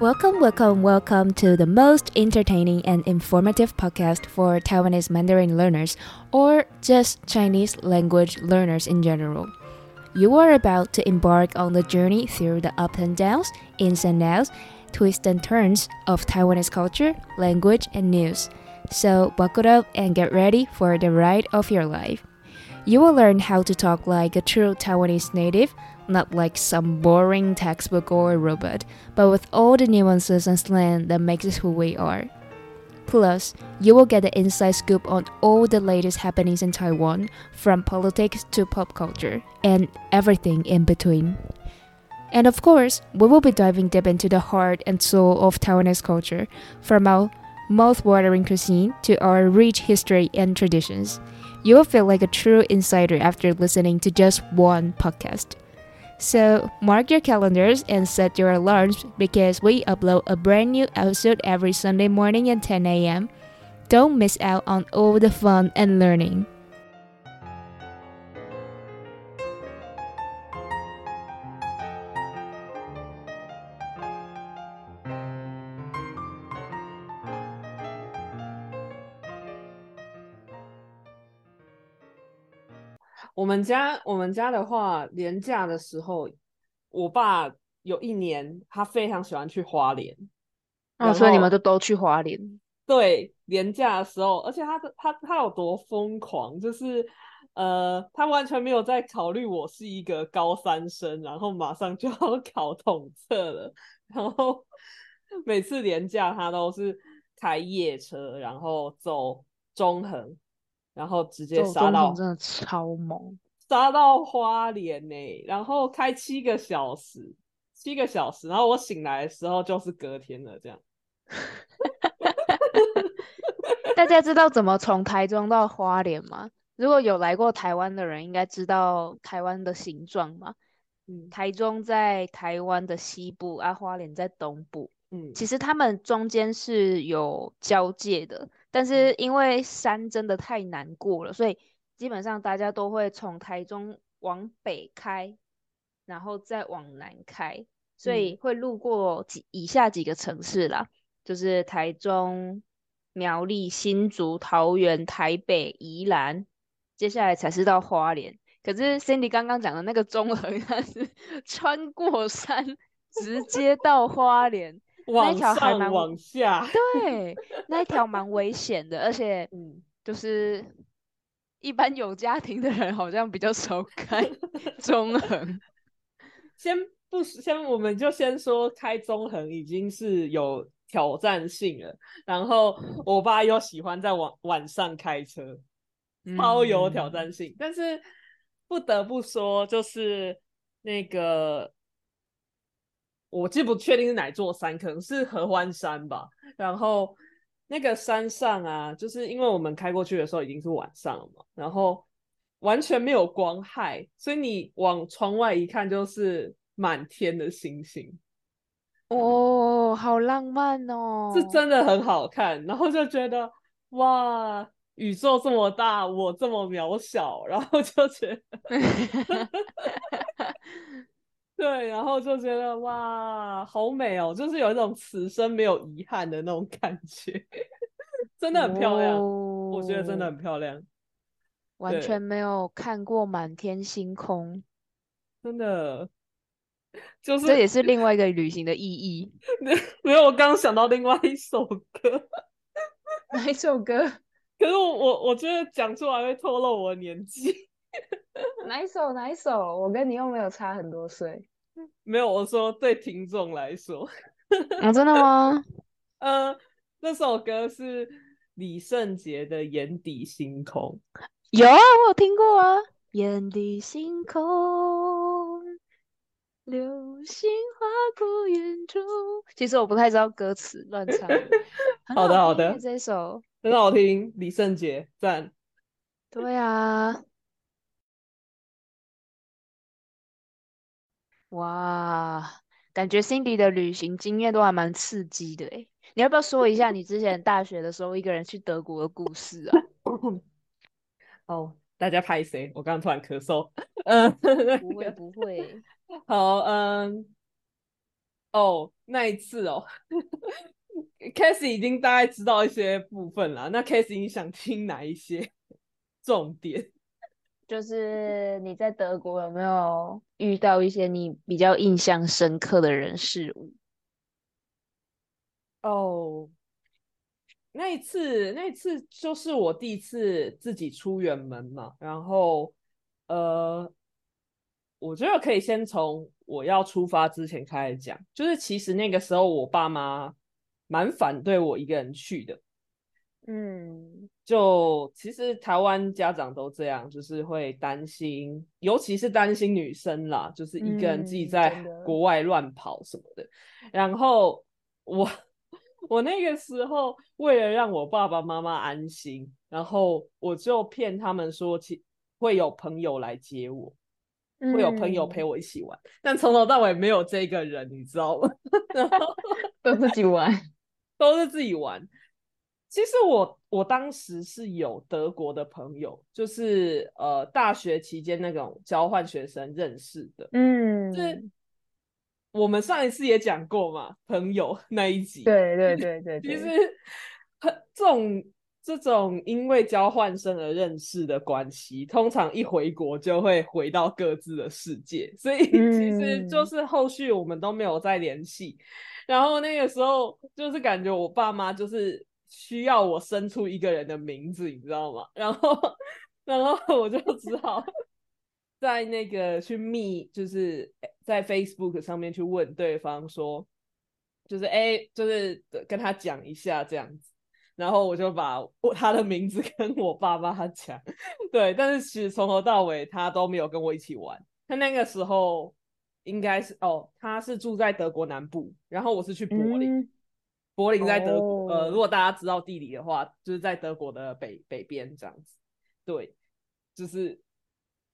Welcome, welcome, welcome to the most entertaining and informative podcast for Taiwanese Mandarin learners or just Chinese language learners in general. You are about to embark on the journey through the ups and downs, ins and outs, twists and turns of Taiwanese culture, language, and news. So buckle up and get ready for the ride of your life. You will learn how to talk like a true Taiwanese native, not like some boring textbook or robot, but with all the nuances and slang that makes us who we are. Plus, you will get the inside scoop on all the latest happenings in Taiwan, from politics to pop culture, and everything in between. And of course, we will be diving deep into the heart and soul of Taiwanese culture, from our mouth-watering cuisine to our rich history and traditions. You will feel like a true insider after listening to just one podcast. So, mark your calendars and set your alarms because we upload a brand new episode every Sunday morning at 10 a.m. Don't miss out on all the fun and learning. 我们家我们家的话，年假的时候，我爸有一年他非常喜欢去花莲，哦，所以你们都都去花莲？对，年假的时候，而且他他他有多疯狂，就是呃，他完全没有在考虑我是一个高三生，然后马上就要 考统测了，然后每次年假他都是开夜车，然后走中横。然后直接杀到，真的超猛，杀到花莲呢，然后开七个小时，七个小时，然后我醒来的时候就是隔天了，这样。大家知道怎么从台中到花莲吗？如果有来过台湾的人，应该知道台湾的形状嘛。嗯，台中在台湾的西部，啊，花莲在东部。嗯，其实他们中间是有交界的。但是因为山真的太难过了，所以基本上大家都会从台中往北开，然后再往南开，所以会路过几以下几个城市啦，就是台中、苗栗、新竹、桃园、台北、宜兰，接下来才是到花莲。可是 Cindy 刚刚讲的那个中横，它是穿过山直接到花莲。那一条还蛮往下，对，那一条蛮危险的，而且，嗯，就是一般有家庭的人好像比较少开 中横。先不先，我们就先说开中横已经是有挑战性了。然后我爸又喜欢在晚晚上开车，超有挑战性。但是不得不说，就是那个。我记不确定是哪座山，可能是合欢山吧。然后那个山上啊，就是因为我们开过去的时候已经是晚上了嘛，然后完全没有光害，所以你往窗外一看就是满天的星星。哦，好浪漫哦，是真的很好看。然后就觉得哇，宇宙这么大，我这么渺小，然后就觉得。对，然后就觉得哇，好美哦，就是有一种此生没有遗憾的那种感觉，真的很漂亮，我觉得真的很漂亮，完全没有看过满天星空，真的，就是这也是另外一个旅行的意义。没有，我刚刚想到另外一首歌，哪一首歌？可是我我我觉得讲出来会透露我的年纪。哪一首？哪一首？我跟你又没有差很多岁。没有，我说对听众来说。啊，真的吗？呃，那首歌是李圣杰的《眼底星空》。有啊，我有听过啊，《眼底星空》，流星划过远处。其实我不太知道歌词，乱唱。好的，好的，这首很好听，李圣杰赞。对啊。哇，感觉 Cindy 的旅行经验都还蛮刺激的哎，你要不要说一下你之前大学的时候一个人去德国的故事啊？哦，大家拍谁？我刚刚突然咳嗽。嗯，不会不会。好，嗯，哦，那一次哦 c a s e y 已经大概知道一些部分了。那 c a s e y 你想听哪一些重点？就是你在德国有没有遇到一些你比较印象深刻的人事物？哦，那一次，那一次就是我第一次自己出远门嘛。然后，呃，我觉得可以先从我要出发之前开始讲。就是其实那个时候，我爸妈蛮反对我一个人去的。嗯，就其实台湾家长都这样，就是会担心，尤其是担心女生啦，就是一个人自己在国外乱跑什么的。然后我我那个时候为了让我爸爸妈妈安心，然后我就骗他们说，其会有朋友来接我，会有朋友陪我一起玩。但从头到尾没有这个人，你知道吗？然后都自己玩，都是自己玩。其实我我当时是有德国的朋友，就是呃大学期间那种交换学生认识的，嗯，就是我们上一次也讲过嘛，朋友那一集，对对对对，其实这种这种因为交换生而认识的关系，通常一回国就会回到各自的世界，所以其实就是后续我们都没有再联系，然后那个时候就是感觉我爸妈就是。需要我生出一个人的名字，你知道吗？然后，然后我就只好 在那个去密，就是在 Facebook 上面去问对方说，就是哎，就是跟他讲一下这样子。然后我就把我他的名字跟我爸爸讲，对。但是其实从头到尾他都没有跟我一起玩。他那个时候应该是哦，他是住在德国南部，然后我是去柏林。柏林在德国，呃，如果大家知道地理的话，就是在德国的北北边这样子。对，就是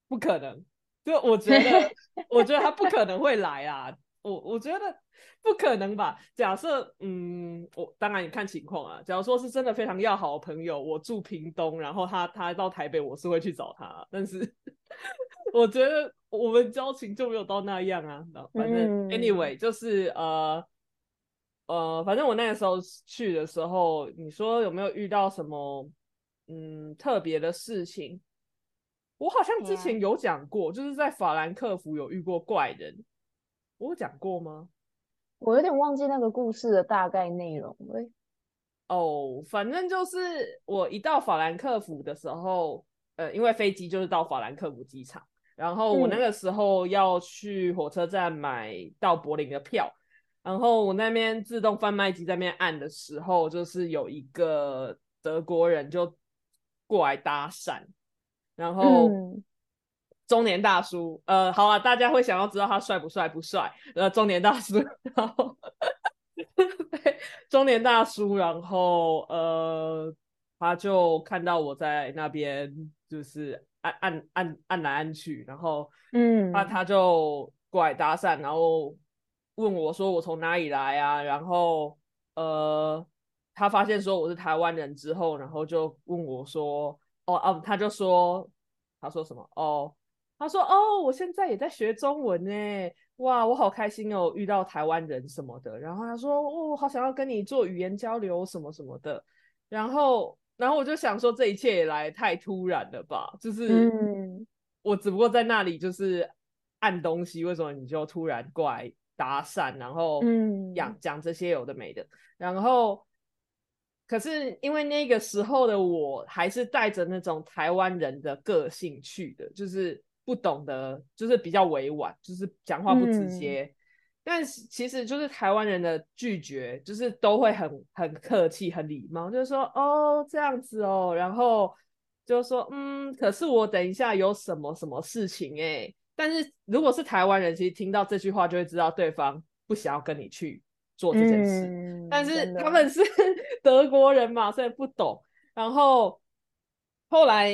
不可能。就我觉得，我觉得他不可能会来啊。我我觉得不可能吧。假设，嗯，我当然也看情况啊。假如说是真的非常要好的朋友，我住屏东，然后他他到台北，我是会去找他。但是 我觉得我们交情就没有到那样啊。反正 anyway，就是呃。呃，反正我那个时候去的时候，你说有没有遇到什么嗯特别的事情？我好像之前有讲过，就是在法兰克福有遇过怪人，我有讲过吗？我有点忘记那个故事的大概内容了。哦，反正就是我一到法兰克福的时候，呃，因为飞机就是到法兰克福机场，然后我那个时候要去火车站买到柏林的票。然后我那边自动贩卖机在那边按的时候，就是有一个德国人就过来搭讪，然后中年大叔，呃，好啊，大家会想要知道他帅不帅？不帅，呃，中年大叔，然后 中年大叔，然后呃，他就看到我在那边，就是按按按按来按去，然后嗯，那他就过来搭讪，然后。问我说我从哪里来啊？然后呃，他发现说我是台湾人之后，然后就问我说，哦哦，他就说，他说什么？哦，他说哦，我现在也在学中文呢，哇，我好开心哦，遇到台湾人什么的。然后他说，哦，我好想要跟你做语言交流什么什么的。然后，然后我就想说，这一切也来太突然了吧？就是我只不过在那里就是按东西，为什么你就突然过来？搭讪，然后讲讲这些有的没的，然后可是因为那个时候的我还是带着那种台湾人的个性去的，就是不懂得，就是比较委婉，就是讲话不直接。但其实就是台湾人的拒绝，就是都会很很客气、很礼貌，就是说哦这样子哦，然后就说嗯，可是我等一下有什么什么事情哎。但是如果是台湾人，其实听到这句话就会知道对方不想要跟你去做这件事。但是他们是 德国人嘛，所以不懂。然后后来，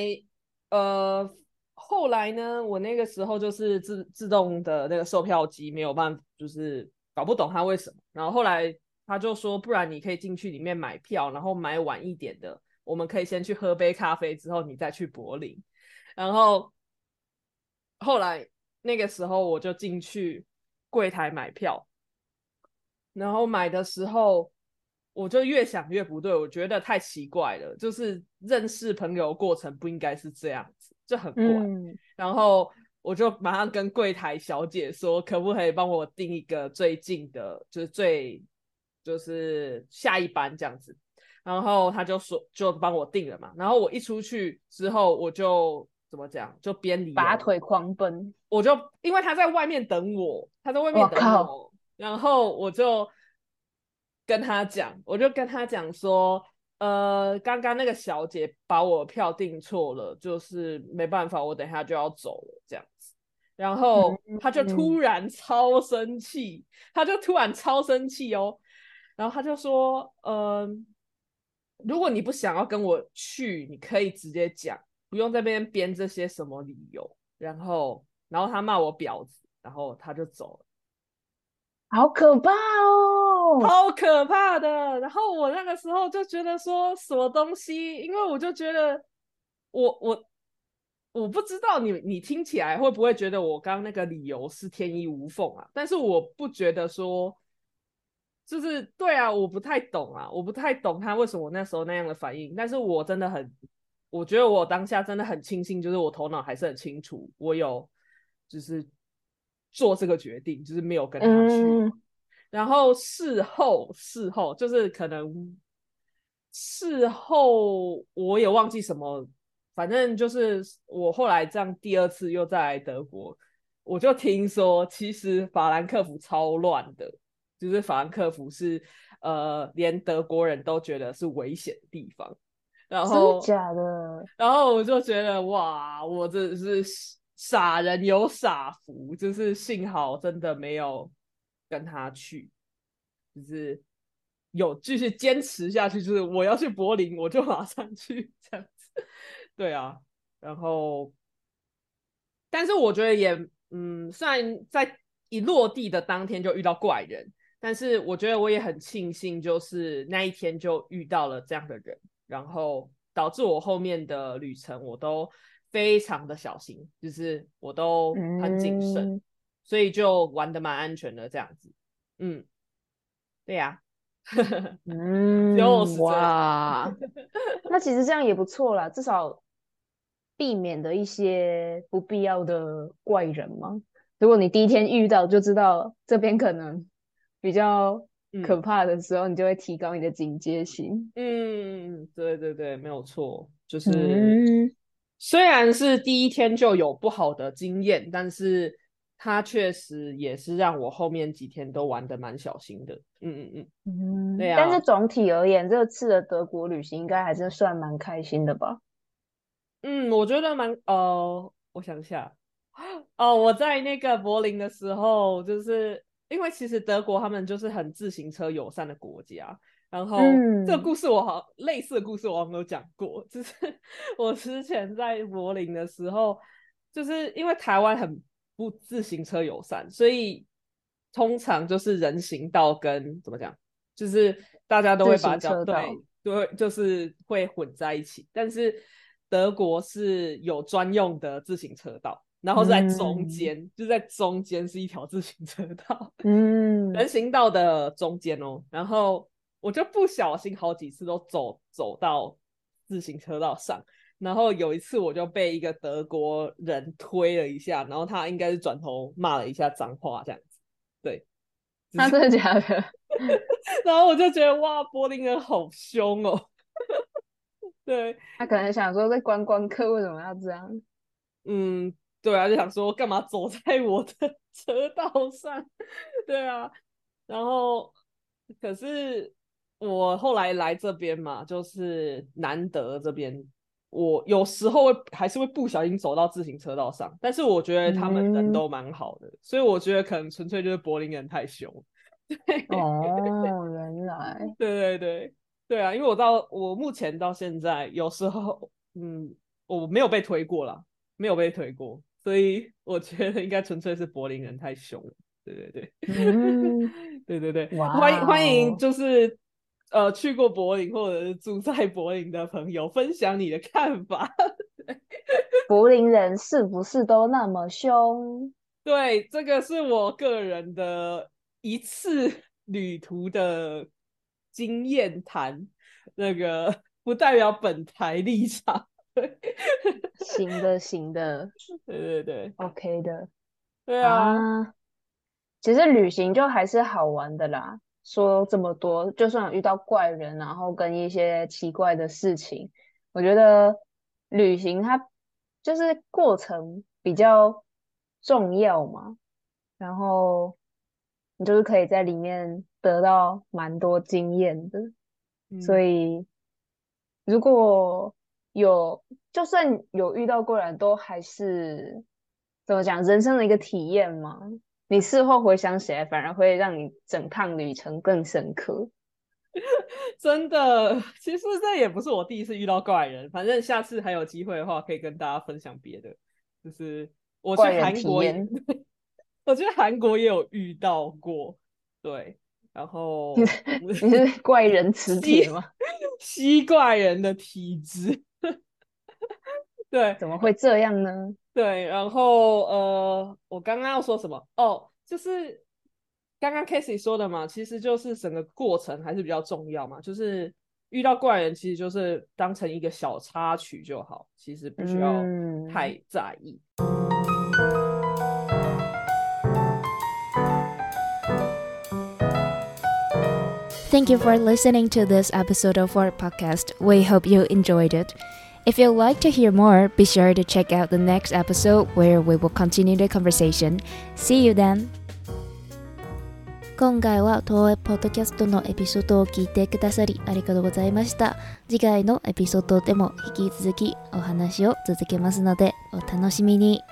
呃，后来呢，我那个时候就是自自动的那个售票机没有办法，就是搞不懂他为什么。然后后来他就说，不然你可以进去里面买票，然后买晚一点的，我们可以先去喝杯咖啡，之后你再去柏林。然后后来。那个时候我就进去柜台买票，然后买的时候，我就越想越不对，我觉得太奇怪了，就是认识朋友过程不应该是这样子，就很怪。然后我就马上跟柜台小姐说，可不可以帮我订一个最近的，就是最就是下一班这样子。然后他就说，就帮我订了嘛。然后我一出去之后，我就怎么讲，就边离拔腿狂奔。我就因为他在外面等我，他在外面等我。然后我就跟他讲，我就跟他讲说，呃，刚刚那个小姐把我票订错了，就是没办法，我等下就要走了这样子。然后他就突然超生气，他就突然超生气哦。然后他就说，嗯，如果你不想要跟我去，你可以直接讲，不用在那边编这些什么理由。然后，然后他骂我婊子，然后他就走了。好可怕哦，好可怕的。然后我那个时候就觉得说什么东西，因为我就觉得我我我不知道你你听起来会不会觉得我刚刚那个理由是天衣无缝啊？但是我不觉得说就是对啊，我不太懂啊，我不太懂他为什么那时候那样的反应。但是我真的很，我觉得我当下真的很庆幸，就是我头脑还是很清楚，我有就是。做这个决定就是没有跟他去，然后事后事后就是可能事后我也忘记什么，反正就是我后来这样第二次又再来德国，我就听说其实法兰克福超乱的，就是法兰克福是呃连德国人都觉得是危险的地方，然后假的，然后我就觉得哇，我真是。傻人有傻福，就是幸好真的没有跟他去，就是有继续坚持下去，就是我要去柏林，我就马上去这样子。对啊，然后，但是我觉得也，嗯，虽然在一落地的当天就遇到怪人，但是我觉得我也很庆幸，就是那一天就遇到了这样的人，然后导致我后面的旅程我都。非常的小心，就是我都很谨慎，所以就玩的蛮安全的这样子。嗯，对呀，嗯，哇，那其实这样也不错啦，至少避免的一些不必要的怪人嘛。如果你第一天遇到就知道这边可能比较可怕的时候，你就会提高你的警戒心。嗯，对对对，没有错，就是。虽然是第一天就有不好的经验，但是它确实也是让我后面几天都玩的蛮小心的。嗯嗯嗯，对啊。但是总体而言，这次的德国旅行应该还是算蛮开心的吧？嗯，我觉得蛮……呃，我想一下，哦，我在那个柏林的时候，就是因为其实德国他们就是很自行车友善的国家。然后这个故事我好类似的故事我没有讲过，就是我之前在柏林的时候，就是因为台湾很不自行车友善，所以通常就是人行道跟怎么讲，就是大家都会把脚对对，就是会混在一起。但是德国是有专用的自行车道，然后在中间，就在中间是一条自行车道，嗯，人行道的中间哦，然后。我就不小心好几次都走走到自行车道上，然后有一次我就被一个德国人推了一下，然后他应该是转头骂了一下脏话这样子。对，他真的假的？然后我就觉得哇，柏林人好凶哦。对他可能想说，在观光客为什么要这样？嗯，对啊，就想说干嘛走在我的 车道上？对啊，然后可是。我后来来这边嘛，就是难得这边，我有时候会还是会不小心走到自行车道上，但是我觉得他们人都蛮好的，所以我觉得可能纯粹就是柏林人太凶。对哦，原来，对对对对啊，因为我到我目前到现在，有时候嗯，我没有被推过啦，没有被推过，所以我觉得应该纯粹是柏林人太凶了。对对对，对对对，欢迎欢迎，就是。呃，去过柏林或者是住在柏林的朋友，分享你的看法。柏林人是不是都那么凶？对，这个是我个人的一次旅途的经验谈，那个不代表本台立场。行的，行的，对对对，OK 的，对啊。其实旅行就还是好玩的啦。说这么多，就算遇到怪人，然后跟一些奇怪的事情，我觉得旅行它就是过程比较重要嘛。然后你就是可以在里面得到蛮多经验的。所以如果有，就算有遇到怪人，都还是怎么讲，人生的一个体验嘛。你事后回想起来，反而会让你整趟旅程更深刻。真的，其实这也不是我第一次遇到怪人。反正下次还有机会的话，可以跟大家分享别的。就是我去韩国，我觉得韩国也有遇到过。对，然后你是怪人磁铁吗？吸怪人的体质。对，怎么会这样呢？对，然后呃，我刚刚要说什么？哦，就是刚刚 k a s e y 说的嘛，其实就是整个过程还是比较重要嘛。就是遇到怪人，其实就是当成一个小插曲就好，其实不需要太在意。Thank you for listening to this episode of our podcast. We hope you enjoyed it. If you'd like to hear more, be sure to check out the next episode where we will continue the conversation. See you then! 今回は東映ポッドキャストのエピソードを聞いてくださりありがとうございました。次回のエピソードでも引き続きお話を続けますのでお楽しみに。